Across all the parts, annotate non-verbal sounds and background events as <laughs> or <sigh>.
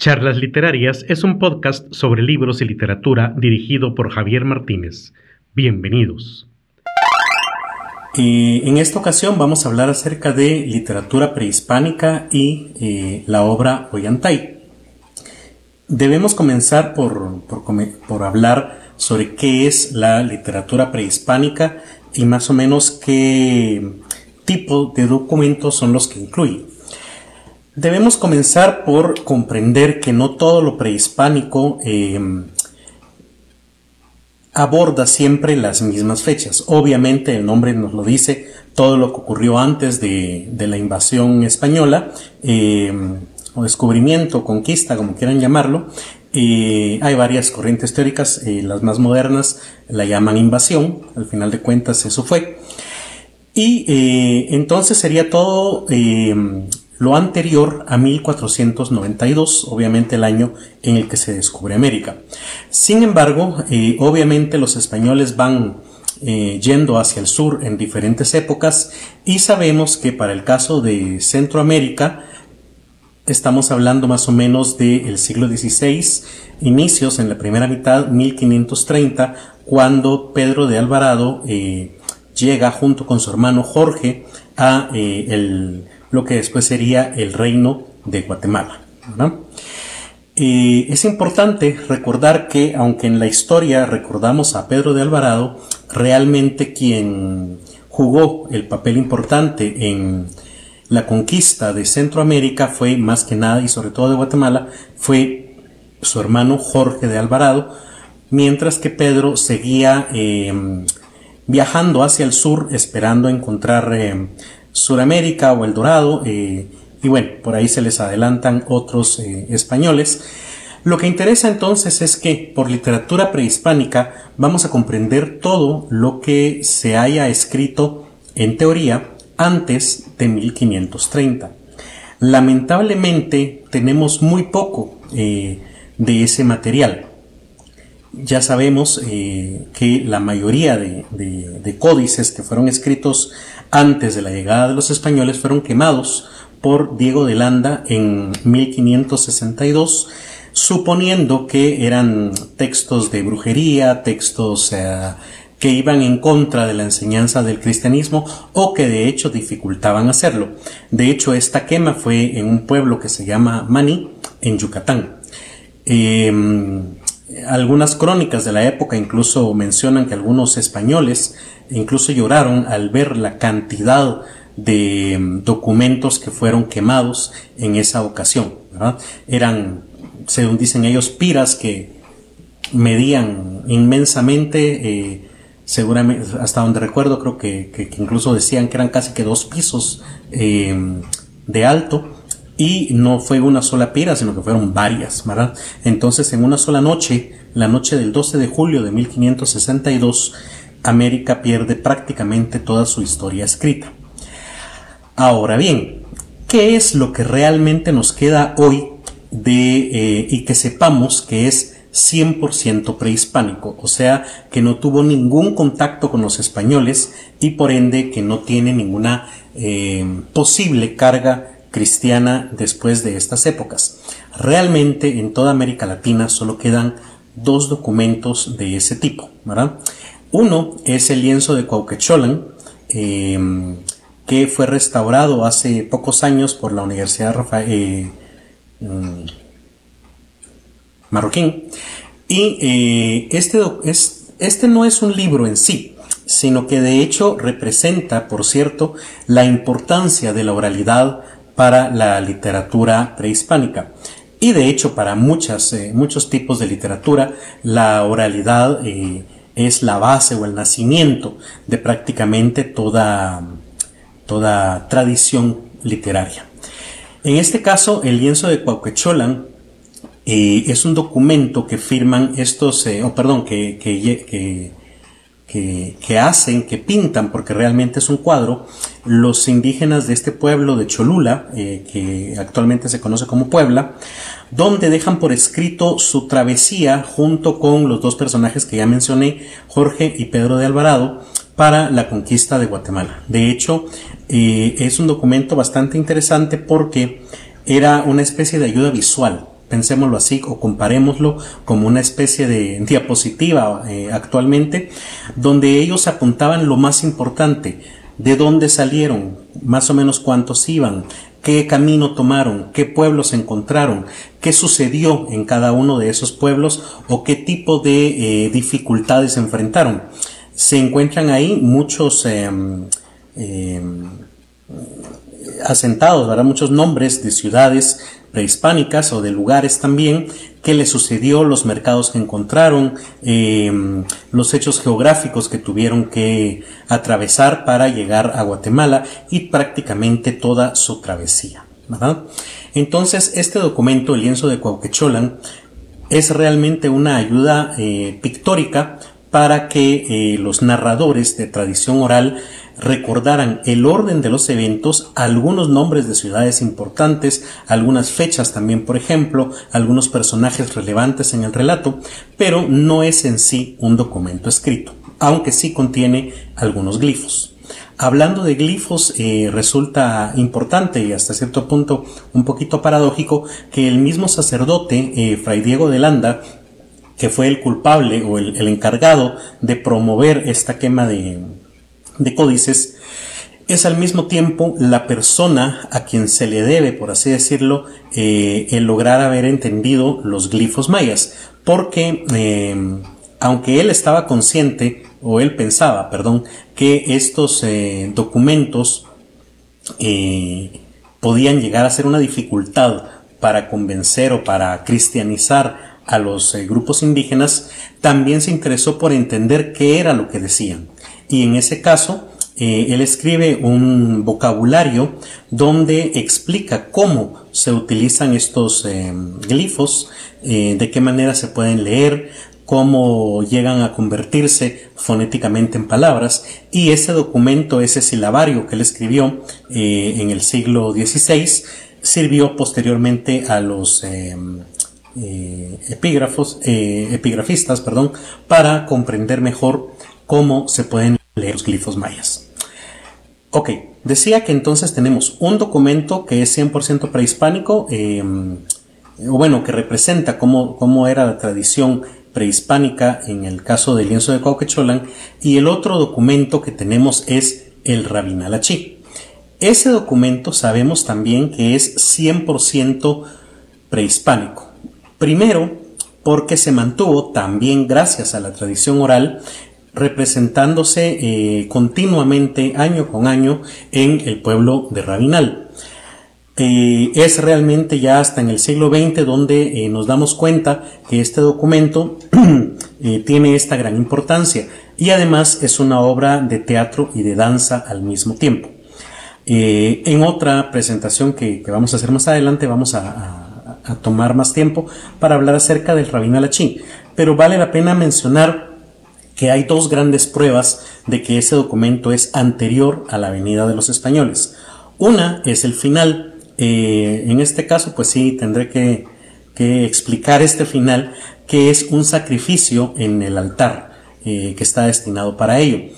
Charlas Literarias es un podcast sobre libros y literatura dirigido por Javier Martínez. Bienvenidos. en esta ocasión vamos a hablar acerca de literatura prehispánica y eh, la obra Ollantay. Debemos comenzar por, por hablar sobre qué es la literatura prehispánica y más o menos qué tipo de documentos son los que incluye. Debemos comenzar por comprender que no todo lo prehispánico em, aborda siempre las mismas fechas. Obviamente el nombre nos lo dice todo lo que ocurrió antes de, la invasión española, em, o descubrimiento, conquista, como quieran llamarlo. Eh, hay varias corrientes teóricas, eh, las más modernas la llaman invasión, al final de cuentas eso fue. Y eh, entonces sería todo lo anterior a 1492, obviamente el año en el que se descubre América. Sin embargo, eh, obviamente los españoles van eh, yendo hacia el sur en diferentes épocas y sabemos que para el caso de Centroamérica estamos hablando más o menos del siglo XVI, inicios en la primera mitad, 1530, cuando Pedro de Alvarado eh, llega junto con su hermano Jorge a el lo que después sería el reino de Guatemala. es importante recordar que aunque en la historia recordamos a Pedro de Alvarado, realmente quien jugó el papel importante en la conquista de Centroamérica fue más que nada y sobre todo de Guatemala fue su hermano Jorge de Alvarado, mientras que Pedro seguía eh, viajando hacia el sur esperando encontrar eh, Suramérica o El Dorado, eh, y bueno, por ahí se les adelantan otros eh, españoles. Lo que interesa entonces es que por literatura prehispánica vamos a comprender todo lo que se haya escrito en teoría antes de 1530. Lamentablemente tenemos muy poco eh, de ese material. Ya sabemos que la mayoría de, códices que fueron escritos antes de la llegada de los españoles fueron quemados por Diego de Landa en 1562, suponiendo que eran textos de brujería, textos eh, que iban en contra de la enseñanza del cristianismo o que de hecho dificultaban hacerlo. De hecho, esta quema fue en un pueblo que se llama Mani, en Yucatán. Em, algunas crónicas de la época incluso mencionan que algunos españoles incluso lloraron al ver la cantidad de mm, documentos que fueron quemados en esa ocasión. Eran, según dicen ellos, piras que medían inmensamente, eh, seguramente, hasta donde recuerdo, creo que, incluso decían que eran casi que dos pisos eh, de alto y no fue una sola pira, sino que fueron varias. Entonces, en una sola noche, la noche del 12 de julio de 1562, América pierde prácticamente toda su historia escrita. Ahora bien, ¿qué es lo que realmente nos queda hoy de, eh, y que sepamos que es 100% prehispánico, o sea, que no tuvo ningún contacto con los españoles y por ende que no tiene ninguna eh, posible carga cristiana después de estas épocas. Realmente en toda América Latina solo quedan dos documentos de ese tipo, ¿verdad? Uno es el lienzo de Cuauquecholan, em, que fue restaurado hace pocos años por la Universidad Rafael, eh, mm, Marroquín. Y eh, este, es, este no es un libro en sí, sino que de hecho representa, por cierto, la importancia de la oralidad para la literatura prehispánica. Y de hecho para muchas, eh, muchos tipos de literatura, la oralidad es la base o el nacimiento de prácticamente toda, toda tradición literaria. En este caso, el lienzo de Cuauquecholan eh, es un documento que firman estos, eh, o perdón, que, que, hacen, que pintan, porque realmente es un cuadro, los indígenas de este pueblo de Cholula, eh, que actualmente se conoce como Puebla, donde dejan por escrito su travesía junto con los dos personajes que ya mencioné, Jorge y Pedro de Alvarado, para la conquista de Guatemala. De hecho, eh, es un documento bastante interesante porque era una especie de ayuda visual pensémoslo así o comparémoslo como una especie de diapositiva eh, actualmente, donde ellos apuntaban lo más importante, de dónde salieron, más o menos cuántos iban, qué camino tomaron, qué pueblos encontraron, qué sucedió en cada uno de esos pueblos o qué tipo de eh, dificultades enfrentaron. Se encuentran ahí muchos em, em, asentados, ¿verdad? muchos nombres de ciudades prehispánicas o de lugares también, qué le sucedió, los mercados que encontraron, em, los hechos geográficos que tuvieron que atravesar para llegar a Guatemala y prácticamente toda su travesía. Entonces, este documento, el lienzo de Cuauquecholan, es realmente una ayuda eh, pictórica para que eh, los narradores de tradición oral recordaran el orden de los eventos, algunos nombres de ciudades importantes, algunas fechas también, por ejemplo, algunos personajes relevantes en el relato, pero no es en sí un documento escrito, aunque sí contiene algunos glifos. Hablando de glifos, eh, resulta importante y hasta cierto punto un poquito paradójico que el mismo sacerdote, eh, Fray Diego de Landa, que fue el culpable o el encargado de promover esta quema de, de códices, es al mismo tiempo la persona a quien se le debe, por así decirlo, eh, el lograr haber entendido los glifos mayas, porque eh, aunque él estaba consciente, o él pensaba, perdón, que estos eh, documentos podían llegar a ser una dificultad para convencer o para cristianizar a los grupos indígenas, también se interesó por entender qué era lo que decían y en ese caso eh, él escribe un vocabulario donde explica cómo se utilizan estos eh, glifos, eh, de qué manera se pueden leer, cómo llegan a convertirse fonéticamente en palabras. Y ese documento, ese silabario que él escribió en el siglo XVI, sirvió posteriormente a los epígrafos, epigrafistas perdón, para comprender mejor cómo se pueden leer los glifos mayas. Ok, decía que entonces tenemos un documento que es 100% prehispánico, eh, bueno, que representa cómo, cómo, era la tradición prehispánica en el caso del lienzo de Cauquecholan, y el otro documento que tenemos es el Rabinalachí. Ese documento sabemos también que es 100% prehispánico. Primero, porque se mantuvo también gracias a la tradición oral representándose eh, continuamente año con año en el pueblo de Rabinal. Eh, es realmente ya hasta en el siglo XX donde eh, nos damos cuenta que este documento <clears throat> tiene esta gran importancia y además es una obra de teatro y de danza al mismo tiempo. en otra presentación que, vamos a hacer más adelante vamos a, tomar más tiempo para hablar acerca del Rabinal Achí, pero vale la pena mencionar que hay dos grandes pruebas de que ese documento es anterior a la venida de los españoles. Una es el final. Eh, en este caso, pues sí, tendré que, explicar este final, que es un sacrificio en el altar eh, que está destinado para ello.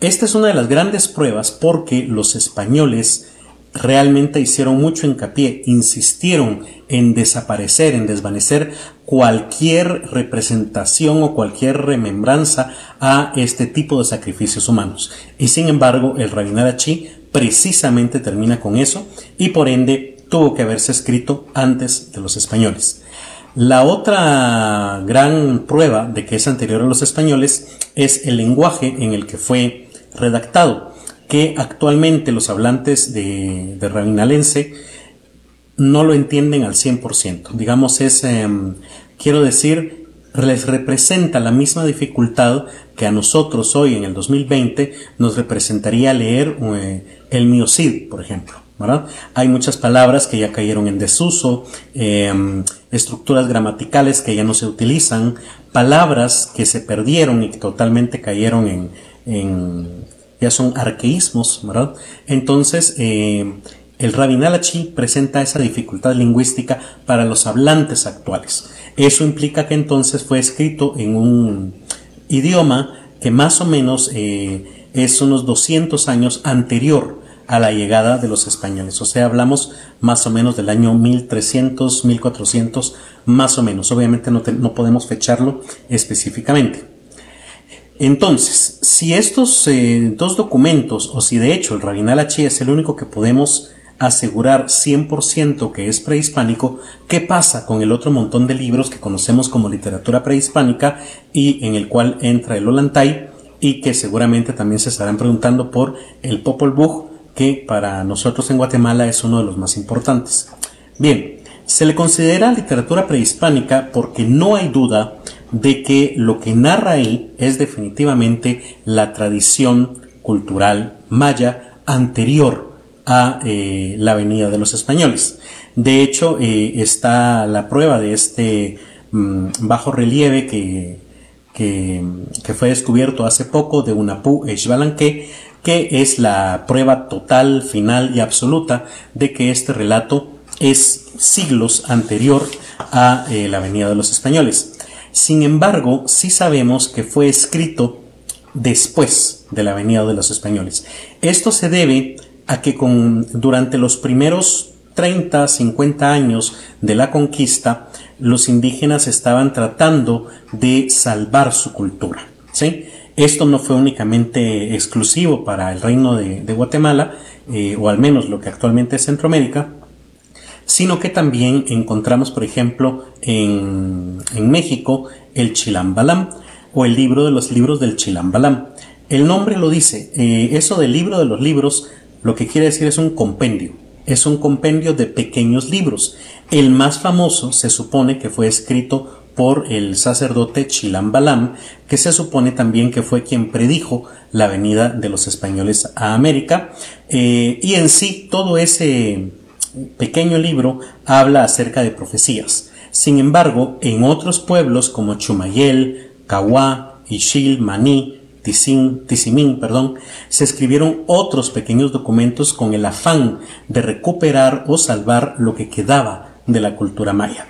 Esta es una de las grandes pruebas porque los españoles realmente hicieron mucho hincapié, insistieron en desaparecer, en desvanecer cualquier representación o cualquier remembranza a este tipo de sacrificios humanos. Y sin embargo, el Rabinal precisamente termina con eso y por ende tuvo que haberse escrito antes de los españoles. La otra gran prueba de que es anterior a los españoles es el lenguaje en el que fue redactado, que actualmente los hablantes de, de rabinalense no lo entienden al 100%. Digamos, es, em, quiero decir, les representa la misma dificultad que a nosotros hoy en el 2020 nos representaría leer eh, el miocid, por ejemplo. ¿verdad? Hay muchas palabras que ya cayeron en desuso, em, estructuras gramaticales que ya no se utilizan, palabras que se perdieron y que totalmente cayeron en, ya son arqueísmos, ¿verdad? Entonces, eh, el Rabinalachi presenta esa dificultad lingüística para los hablantes actuales. Eso implica que entonces fue escrito en un idioma que más o menos eh, es unos 200 años anterior a la llegada de los españoles. O sea, hablamos más o menos del año 1300, 1400, más o menos. Obviamente no, no podemos fecharlo específicamente. Entonces, si estos eh, dos documentos, o si de hecho el Rabinal H es el único que podemos asegurar 100% que es prehispánico, ¿qué pasa con el otro montón de libros que conocemos como literatura prehispánica y en el cual entra el Ollantay y que seguramente también se estarán preguntando por el Popol Vuh, que para nosotros en Guatemala es uno de los más importantes. Bien, se le considera literatura prehispánica porque no hay duda de que lo que narra ahí es definitivamente la tradición cultural maya anterior a eh, la venida de los españoles. De hecho, eh, está la prueba de este mm, bajo relieve que, que, fue descubierto hace poco de Unapú Eshbalanque, que es la prueba total, final y absoluta de que este relato es siglos anterior a eh, la venida de los españoles. Sin embargo, sí sabemos que fue escrito después de la venida de los españoles. Esto se debe a que con, durante los primeros 30, 50 años de la conquista, los indígenas estaban tratando de salvar su cultura. ¿sí? Esto no fue únicamente exclusivo para el reino de, Guatemala, eh, o al menos lo que actualmente es Centroamérica, sino que también encontramos, por ejemplo, en, México, el Chilambalam o el libro de los libros del Chilambalam. El nombre lo dice, eh, eso del libro de los libros, lo que quiere decir es un compendio, es un compendio de pequeños libros. El más famoso se supone que fue escrito por el sacerdote Chilambalam, que se supone también que fue quien predijo la venida de los españoles a América, eh, y en sí todo ese pequeño libro habla acerca de profecías. Sin embargo, en otros pueblos como Chumayel, Cahuá, Ixil, Maní, Tizimín, perdón, se escribieron otros pequeños documentos con el afán de recuperar o salvar lo que quedaba de la cultura maya.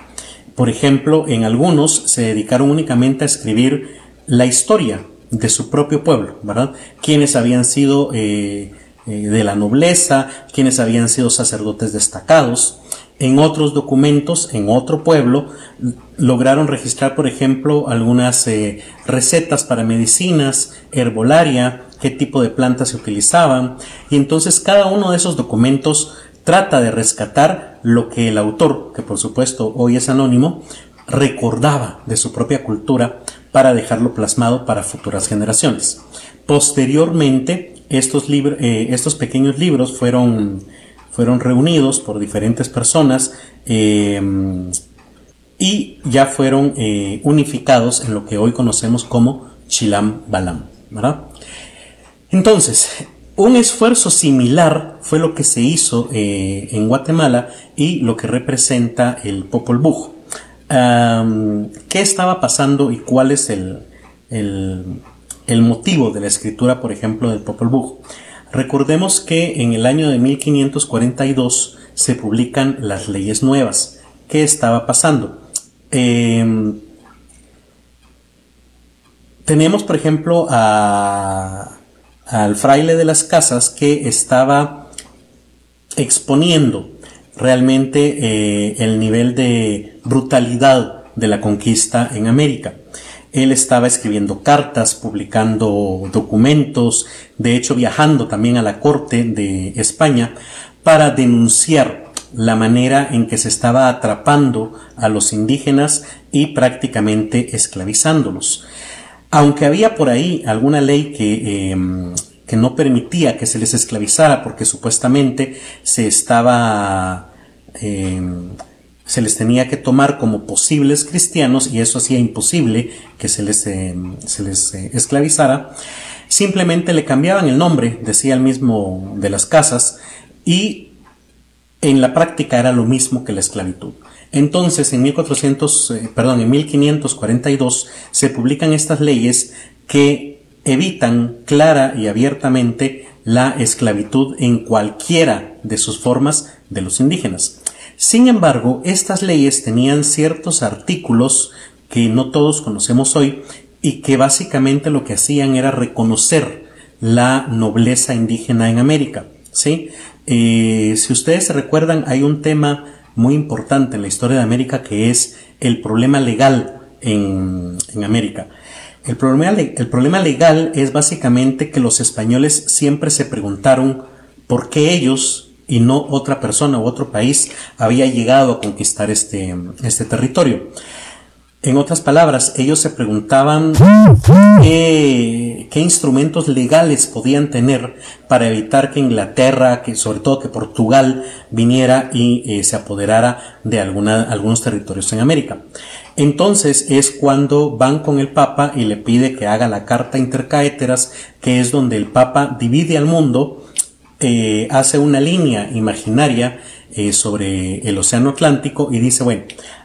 Por ejemplo, en algunos se dedicaron únicamente a escribir la historia de su propio pueblo, ¿verdad? Quienes habían sido eh, eh, de la nobleza, quienes habían sido sacerdotes destacados. En otros documentos, en otro pueblo, lograron registrar, por ejemplo, algunas eh, recetas para medicinas, herbolaria, qué tipo de plantas se utilizaban. Y entonces cada uno de esos documentos trata de rescatar lo que el autor, que por supuesto hoy es anónimo, recordaba de su propia cultura para dejarlo plasmado para futuras generaciones. Posteriormente, estos, eh, estos pequeños libros fueron, fueron reunidos por diferentes personas em, y ya fueron eh, unificados en lo que hoy conocemos como Chilam Balam. Entonces, un esfuerzo similar fue lo que se hizo eh, en Guatemala y lo que representa el Popol Vuh. ¿Qué estaba pasando y cuál es el, el motivo de la escritura, por ejemplo, del Popol Vuh. Recordemos que en el año de 1542 se publican las leyes nuevas. ¿Qué estaba pasando? Em, tenemos, por ejemplo, al fraile de las casas que estaba exponiendo realmente eh, el nivel de brutalidad de la conquista en América. Él estaba escribiendo cartas, publicando documentos, de hecho viajando también a la corte de España para denunciar la manera en que se estaba atrapando a los indígenas y prácticamente esclavizándolos. Aunque había por ahí alguna ley que, em, que no permitía que se les esclavizara porque supuestamente se estaba em, se les tenía que tomar como posibles cristianos y eso hacía imposible que se les, eh, se les eh, esclavizara. Simplemente le cambiaban el nombre, decía el mismo de las casas, y en la práctica era lo mismo que la esclavitud. Entonces, en 1400, eh, perdón, en 1542 se publican estas leyes que evitan clara y abiertamente la esclavitud en cualquiera de sus formas de los indígenas. Sin embargo, estas leyes tenían ciertos artículos que no todos conocemos hoy y que básicamente lo que hacían era reconocer la nobleza indígena en América. ¿sí? Eh, si ustedes se recuerdan, hay un tema muy importante en la historia de América que es el problema legal en, América. El problema, el problema legal es básicamente que los españoles siempre se preguntaron por qué ellos y no otra persona u otro país había llegado a conquistar este, este territorio. En otras palabras, ellos se preguntaban qué, instrumentos legales podían tener para evitar que Inglaterra, que sobre todo que Portugal viniera y eh, se apoderara de algunos territorios en América. Entonces es cuando van con el Papa y le pide que haga la carta intercaéteras, que es donde el Papa divide al mundo, eh, hace una línea imaginaria eh, sobre el Océano Atlántico y dice, bueno,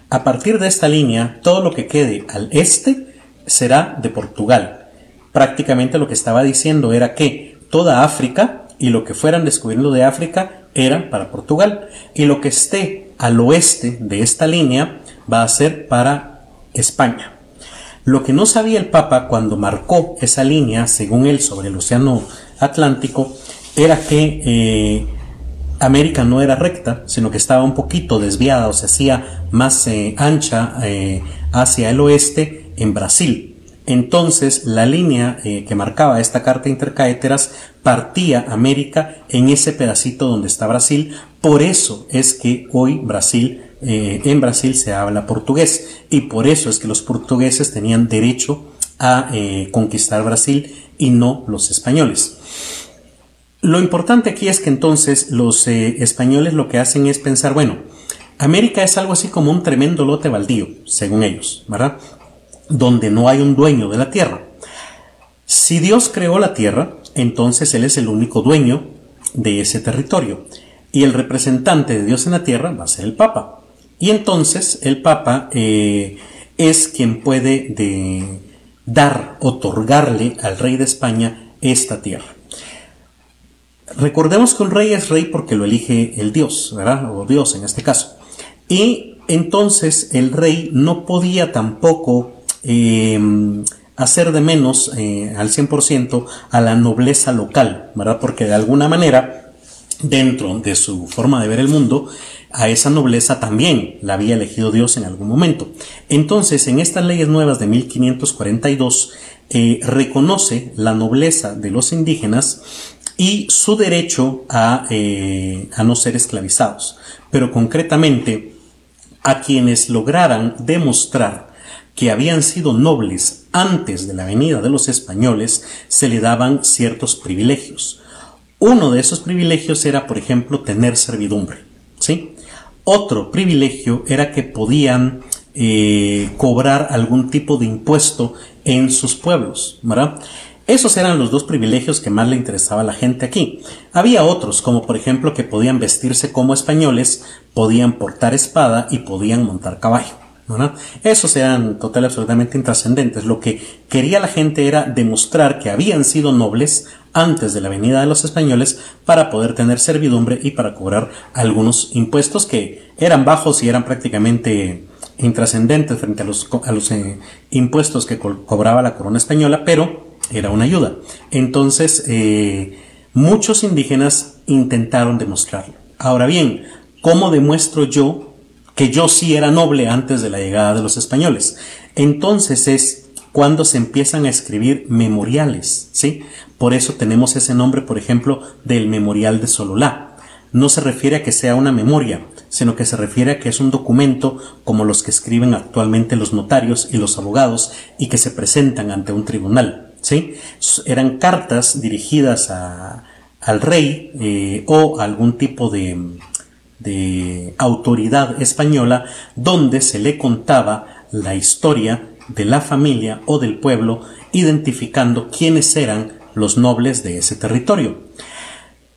a partir de esta línea, todo lo que quede al este será de Portugal. Prácticamente lo que estaba diciendo era que toda África y lo que fueran descubriendo de África eran para Portugal y lo que esté al oeste de esta línea va a ser para España. Lo que no sabía el Papa cuando marcó esa línea, según él, sobre el Océano Atlántico, era que eh, América no era recta, sino que estaba un poquito desviada o se hacía más eh, ancha eh, hacia el oeste en Brasil. Entonces la línea que marcaba esta carta intercaéteras partía América en ese pedacito donde está Brasil. Por eso es que hoy Brasil, en Brasil se habla portugués y por eso es que los portugueses tenían derecho a conquistar Brasil y no los españoles. Lo importante aquí es que entonces los eh, españoles lo que hacen es pensar, bueno, América es algo así como un tremendo lote baldío, según ellos, ¿verdad? Donde no hay un dueño de la tierra. Si Dios creó la tierra, entonces Él es el único dueño de ese territorio. Y el representante de Dios en la tierra va a ser el Papa. Y entonces el Papa eh, es quien puede de dar, otorgarle al rey de España esta tierra. Recordemos que un rey es rey porque lo elige el Dios, ¿verdad? O Dios en este caso. Y entonces el rey no podía tampoco eh, hacer de menos eh, al 100% a la nobleza local, ¿verdad? Porque de alguna manera, dentro de su forma de ver el mundo, a esa nobleza también la había elegido Dios en algún momento. Entonces, en estas leyes nuevas de 1542, eh, reconoce la nobleza de los indígenas y su derecho eh, a, no ser esclavizados, pero concretamente a quienes lograran demostrar que habían sido nobles antes de la venida de los españoles, se le daban ciertos privilegios. Uno de esos privilegios era, por ejemplo, tener servidumbre. ¿sí? Otro privilegio era que podían eh, cobrar algún tipo de impuesto en sus pueblos. ¿verdad? Esos eran los dos privilegios que más le interesaba a la gente aquí. Había otros, como por ejemplo que podían vestirse como españoles, podían portar espada y podían montar caballo. Esos eran total absolutamente intrascendentes. Lo que quería la gente era demostrar que habían sido nobles antes de la venida de los españoles para poder tener servidumbre y para cobrar algunos impuestos que eran bajos y eran prácticamente intrascendentes frente a los, a los eh, impuestos que cobraba la corona española, pero era una ayuda. Entonces, eh, muchos indígenas intentaron demostrarlo. Ahora bien, ¿cómo demuestro yo que yo sí era noble antes de la llegada de los españoles? Entonces es cuando se empiezan a escribir memoriales, ¿sí? Por eso tenemos ese nombre, por ejemplo, del memorial de Sololá. No se refiere a que sea una memoria, sino que se refiere a que es un documento como los que escriben actualmente los notarios y los abogados y que se presentan ante un tribunal. Eran cartas dirigidas al rey eh, o a algún tipo de, de autoridad española donde se le contaba la historia de la familia o del pueblo identificando quiénes eran los nobles de ese territorio.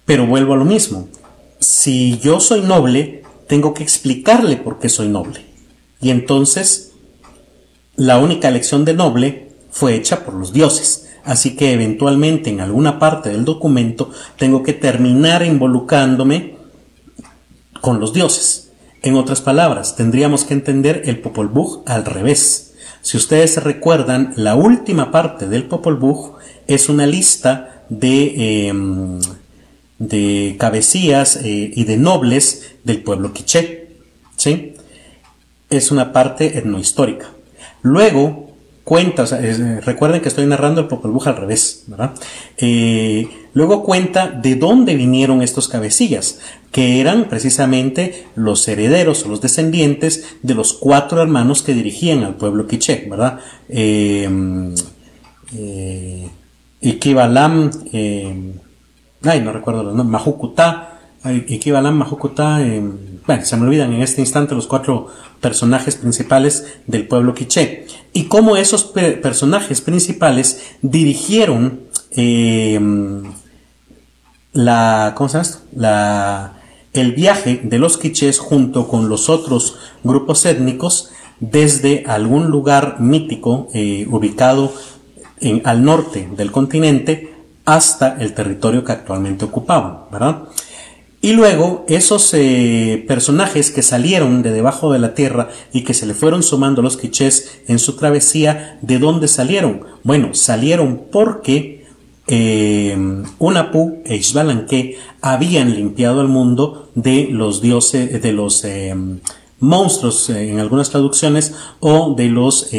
Pero vuelvo a lo mismo. Si yo soy noble, tengo que explicarle por qué soy noble. Y entonces, la única elección de noble fue hecha por los dioses. Así que eventualmente en alguna parte del documento tengo que terminar involucrándome con los dioses. En otras palabras, tendríamos que entender el Popol Vuh al revés. Si ustedes recuerdan, la última parte del Popol Vuh es una lista de, em, de cabecillas eh, y de nobles del pueblo quiché. ¿sí? Es una parte etnohistórica. Luego cuenta, recuerden que estoy narrando el Popol al revés, ¿verdad? Eh, luego cuenta de dónde vinieron estos cabecillas, que eran precisamente los herederos o los descendientes de los cuatro hermanos que dirigían al pueblo quiché, ¿verdad? Eh, eh, eh, ay, no recuerdo los nombres, Mahukutá, Ikibalam, Mahukutá, eh, se me olvidan en este instante los cuatro personajes principales del pueblo quiché y cómo esos personajes principales dirigieron eh, la, ¿cómo se llama La, el viaje de los quichés junto con los otros grupos étnicos desde algún lugar mítico eh, ubicado al norte del continente hasta el territorio que actualmente ocupaban, ¿verdad? Y luego esos eh, personajes que salieron de debajo de la tierra y que se le fueron sumando los quichés en su travesía, ¿de dónde salieron? Bueno, salieron porque eh, Unapu e Ixbalanque habían limpiado el mundo de los dioses, de los eh, monstruos en algunas traducciones o de los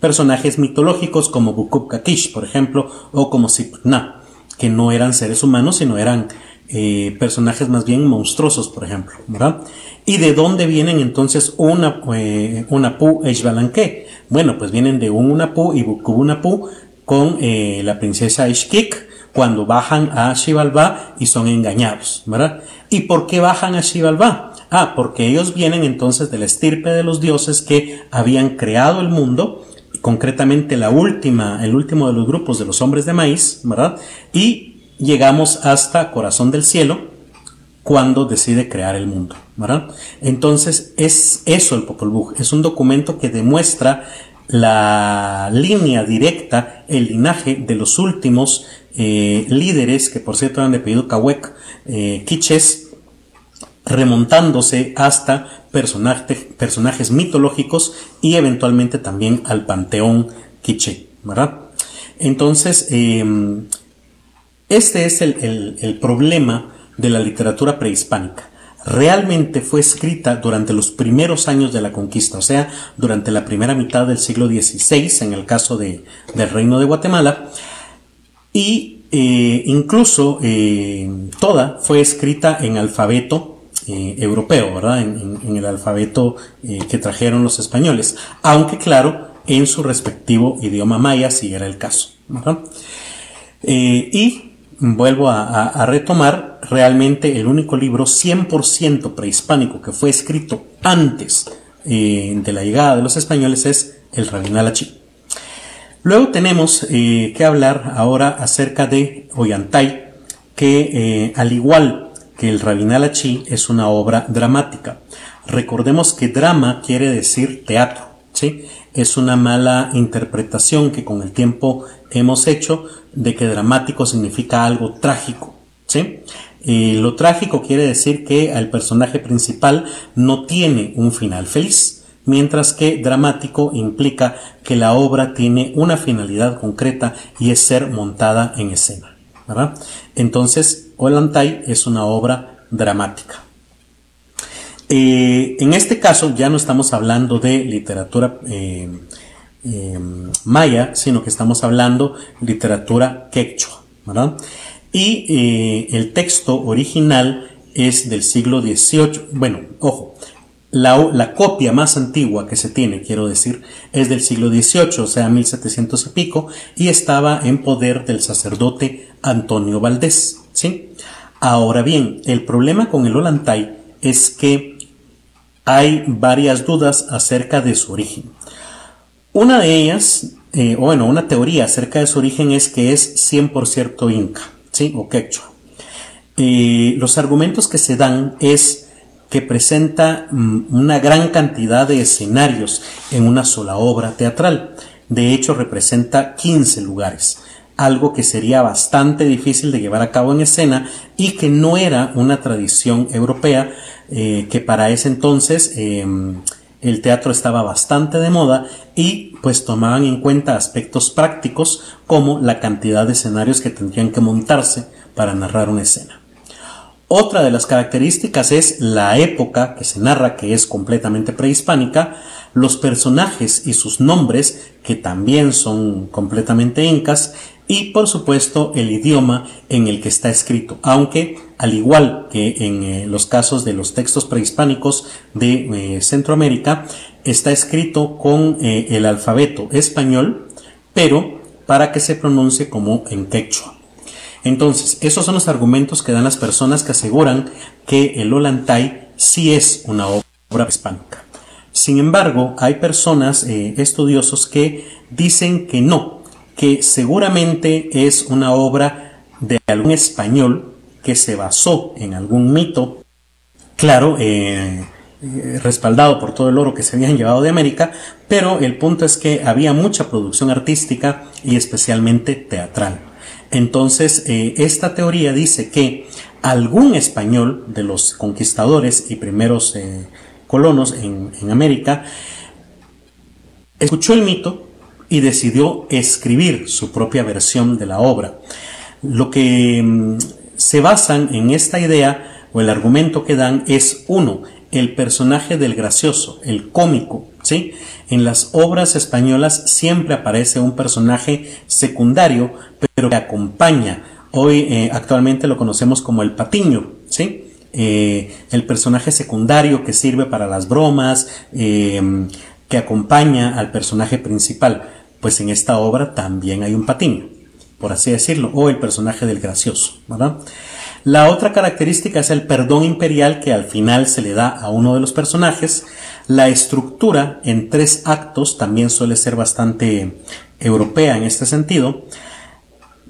personajes mitológicos como Bukub Kakish, por ejemplo, o como Sipna, que no eran seres humanos, sino eran eh, personajes más bien monstruosos, por ejemplo, ¿verdad? ¿Y de dónde vienen entonces una, eh, Unapu e Bueno, pues vienen de un Unapu y Bukubunapu con eh, la princesa Ishkik cuando bajan a Xibalbá y son engañados, ¿verdad? ¿Y por qué bajan a Xibalbá? Ah, porque ellos vienen entonces de la estirpe de los dioses que habían creado el mundo, concretamente la última, el último de los grupos de los hombres de maíz, ¿verdad? Y llegamos hasta Corazón del Cielo cuando decide crear el mundo, ¿verdad? Entonces es eso el Popol Vuh, es un documento que demuestra la línea directa, el linaje de los últimos eh, líderes, que por cierto eran de apellido Kawek, eh, remontándose hasta personajes mitológicos y eventualmente también al panteón Quiche, ¿verdad? Entonces, em, este es el, problema de la literatura prehispánica. Realmente fue escrita durante los primeros años de la conquista, o sea, durante la primera mitad del siglo XVI, en el caso de, del Reino de Guatemala, y eh, incluso eh, toda fue escrita en alfabeto eh, europeo, ¿verdad? En, el alfabeto que trajeron los españoles, aunque claro, en su respectivo idioma maya, si era el caso. y vuelvo a, retomar, realmente el único libro 100% prehispánico que fue escrito antes eh, de la llegada de los españoles es el Rabinal Luego tenemos eh, que hablar ahora acerca de Ollantay, que eh, al igual que el Rabinal es una obra dramática. Recordemos que drama quiere decir teatro, ¿sí? Es una mala interpretación que con el tiempo hemos hecho de que dramático significa algo trágico, ¿sí? lo trágico quiere decir que el personaje principal no tiene un final feliz, mientras que dramático implica que la obra tiene una finalidad concreta y es ser montada en escena, ¿verdad? Entonces, Ollantay es una obra dramática. Eh, en este caso ya no estamos hablando de literatura eh, Em, maya, sino que estamos hablando literatura quechua, Y eh, el texto original es del siglo XVIII, bueno, ojo, la, copia más antigua que se tiene, quiero decir, es del siglo XVIII, o sea, 1700 y pico, y estaba en poder del sacerdote Antonio Valdés, ¿sí? Ahora bien, el problema con el Olantay es que hay varias dudas acerca de su origen. Una de ellas, eh, o bueno, una teoría acerca de su origen es que es 100% inca, ¿sí? O quechua. Eh, los argumentos que se dan es que presenta mm, una gran cantidad de escenarios en una sola obra teatral. De hecho, representa 15 lugares, algo que sería bastante difícil de llevar a cabo en escena y que no era una tradición europea eh, que para ese entonces em, el teatro estaba bastante de moda y pues tomaban en cuenta aspectos prácticos como la cantidad de escenarios que tendrían que montarse para narrar una escena. Otra de las características es la época que se narra, que es completamente prehispánica, los personajes y sus nombres, que también son completamente incas, y por supuesto el idioma en el que está escrito, aunque al igual que en eh, los casos de los textos prehispánicos de eh, Centroamérica, está escrito con eh, el alfabeto español, pero para que se pronuncie como en quechua. Entonces, esos son los argumentos que dan las personas que aseguran que el Ollantay sí es una obra hispánica. Sin embargo, hay personas estudiosos que dicen que no, que seguramente es una obra de algún español que se basó en algún mito, claro, eh, eh, respaldado por todo el oro que se habían llevado de América, pero el punto es que había mucha producción artística y especialmente teatral. Entonces, eh, esta teoría dice que algún español de los conquistadores y primeros colonos en América escuchó el mito, y decidió escribir su propia versión de la obra. Lo que mm, se basan en esta idea o el argumento que dan es uno, el personaje del gracioso, el cómico, ¿sí? En las obras españolas siempre aparece un personaje secundario, pero que acompaña. Hoy eh, actualmente lo conocemos como el patiño, ¿sí? Eh, el personaje secundario que sirve para las bromas, eh, que acompaña al personaje principal pues en esta obra también hay un patín, por así decirlo, o el personaje del gracioso, ¿verdad? La otra característica es el perdón imperial que al final se le da a uno de los personajes. La estructura en tres actos también suele ser bastante europea en este sentido.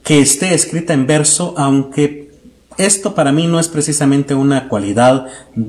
Que esté escrita en verso, aunque esto para mí no es precisamente una cualidad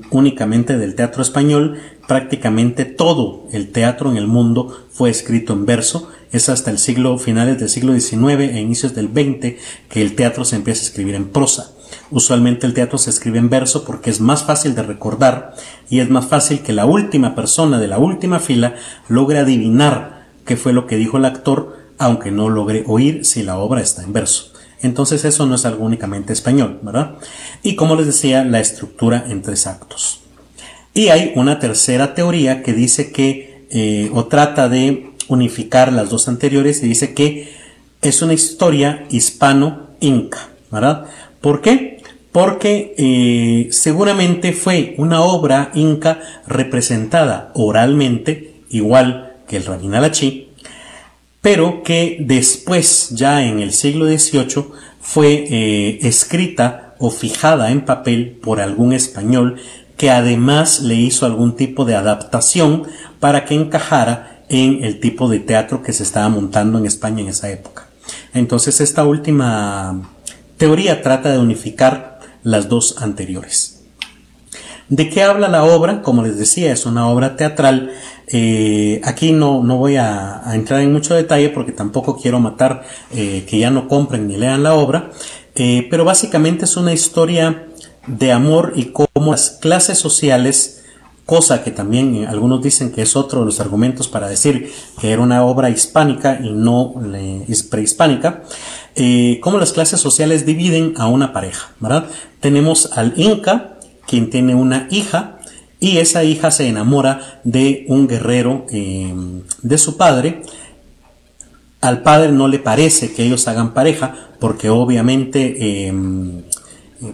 únicamente del teatro español, prácticamente todo el teatro en el mundo fue escrito en verso es hasta el siglo finales del siglo XIX e inicios del XX que el teatro se empieza a escribir en prosa. Usualmente el teatro se escribe en verso porque es más fácil de recordar y es más fácil que la última persona de la última fila logre adivinar qué fue lo que dijo el actor, aunque no logre oír si la obra está en verso. Entonces eso no es algo únicamente español, ¿verdad? Y como les decía, la estructura en tres actos. Y hay una tercera teoría que dice que, eh, o trata de unificar las dos anteriores y dice que es una historia hispano-inca, ¿verdad? ¿Por qué? Porque eh, seguramente fue una obra inca representada oralmente, igual que el Rabinalachi, pero que después, ya en el siglo XVIII, fue eh, escrita o fijada en papel por algún español que además le hizo algún tipo de adaptación para que encajara en el tipo de teatro que se estaba montando en España en esa época. Entonces esta última teoría trata de unificar las dos anteriores. ¿De qué habla la obra? Como les decía, es una obra teatral. Eh, aquí no, no voy a, entrar en mucho detalle porque tampoco quiero matar eh, que ya no compren ni lean la obra, eh, pero básicamente es una historia de amor y cómo las clases sociales cosa que también algunos dicen que es otro de los argumentos para decir que era una obra hispánica y no prehispánica, eh, cómo las clases sociales dividen a una pareja, ¿verdad? Tenemos al Inca, quien tiene una hija, y esa hija se enamora de un guerrero eh, de su padre. Al padre no le parece que ellos hagan pareja, porque obviamente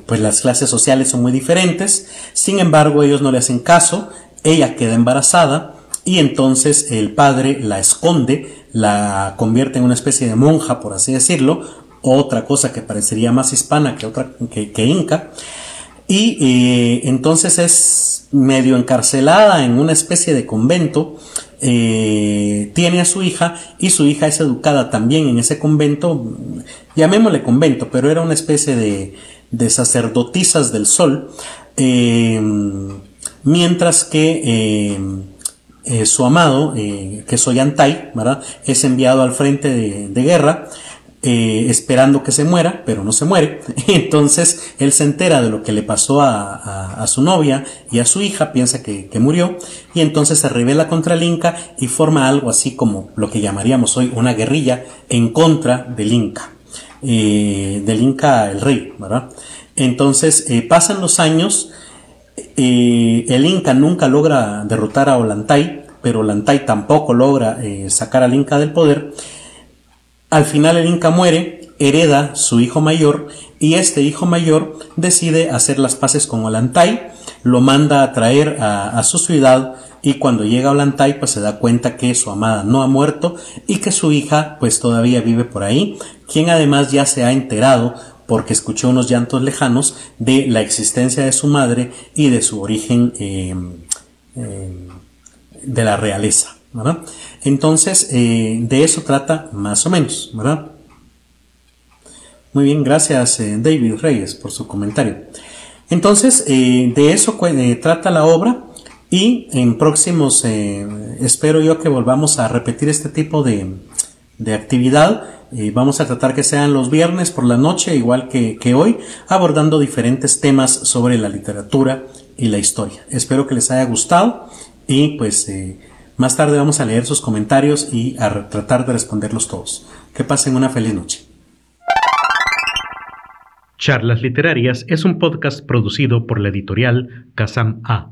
pues las clases sociales son muy diferentes, sin embargo ellos no le hacen caso, ella queda embarazada y entonces el padre la esconde, la convierte en una especie de monja, por así decirlo, otra cosa que parecería más hispana que otra que, inca, y eh, entonces es medio encarcelada en una especie de convento, eh, tiene a su hija y su hija es educada también en ese convento, llamémosle convento, pero era una especie de, de sacerdotisas del sol, eh, mientras que su amado, que es Ollantay, ¿verdad? es enviado al frente de, guerra eh, esperando que se muera, pero no se muere. <laughs> Entonces él se entera de lo que le pasó a, su novia y a su hija, piensa que, murió, y entonces se revela contra el Inca y forma algo así como lo que llamaríamos hoy una guerrilla en contra del Inca, eh, del Inca el rey, ¿verdad? Entonces eh, pasan los años, el Inca nunca logra derrotar a Olantay, pero Olantay tampoco logra sacar al Inca del poder, al final el Inca muere, hereda su hijo mayor y este hijo mayor decide hacer las paces con Olantay, lo manda a traer a, su ciudad y cuando llega a Olantay pues se da cuenta que su amada no ha muerto y que su hija pues todavía vive por ahí, quien además ya se ha enterado porque escuchó unos llantos lejanos de la existencia de su madre y de su origen eh, eh, de la realeza. Entonces, eh, de eso trata más o menos, ¿verdad? Muy bien, gracias eh, David Reyes por su comentario. Entonces, eh, de eso trata la obra y en próximos, espero yo que volvamos a repetir este tipo de, actividad. vamos a tratar que sean los viernes por la noche, igual que, que hoy, abordando diferentes temas sobre la literatura y la historia. Espero que les haya gustado y pues más tarde vamos a leer sus comentarios y a tratar de responderlos todos. Que pasen una feliz noche. Charlas Literarias es un podcast producido por la editorial Kazam A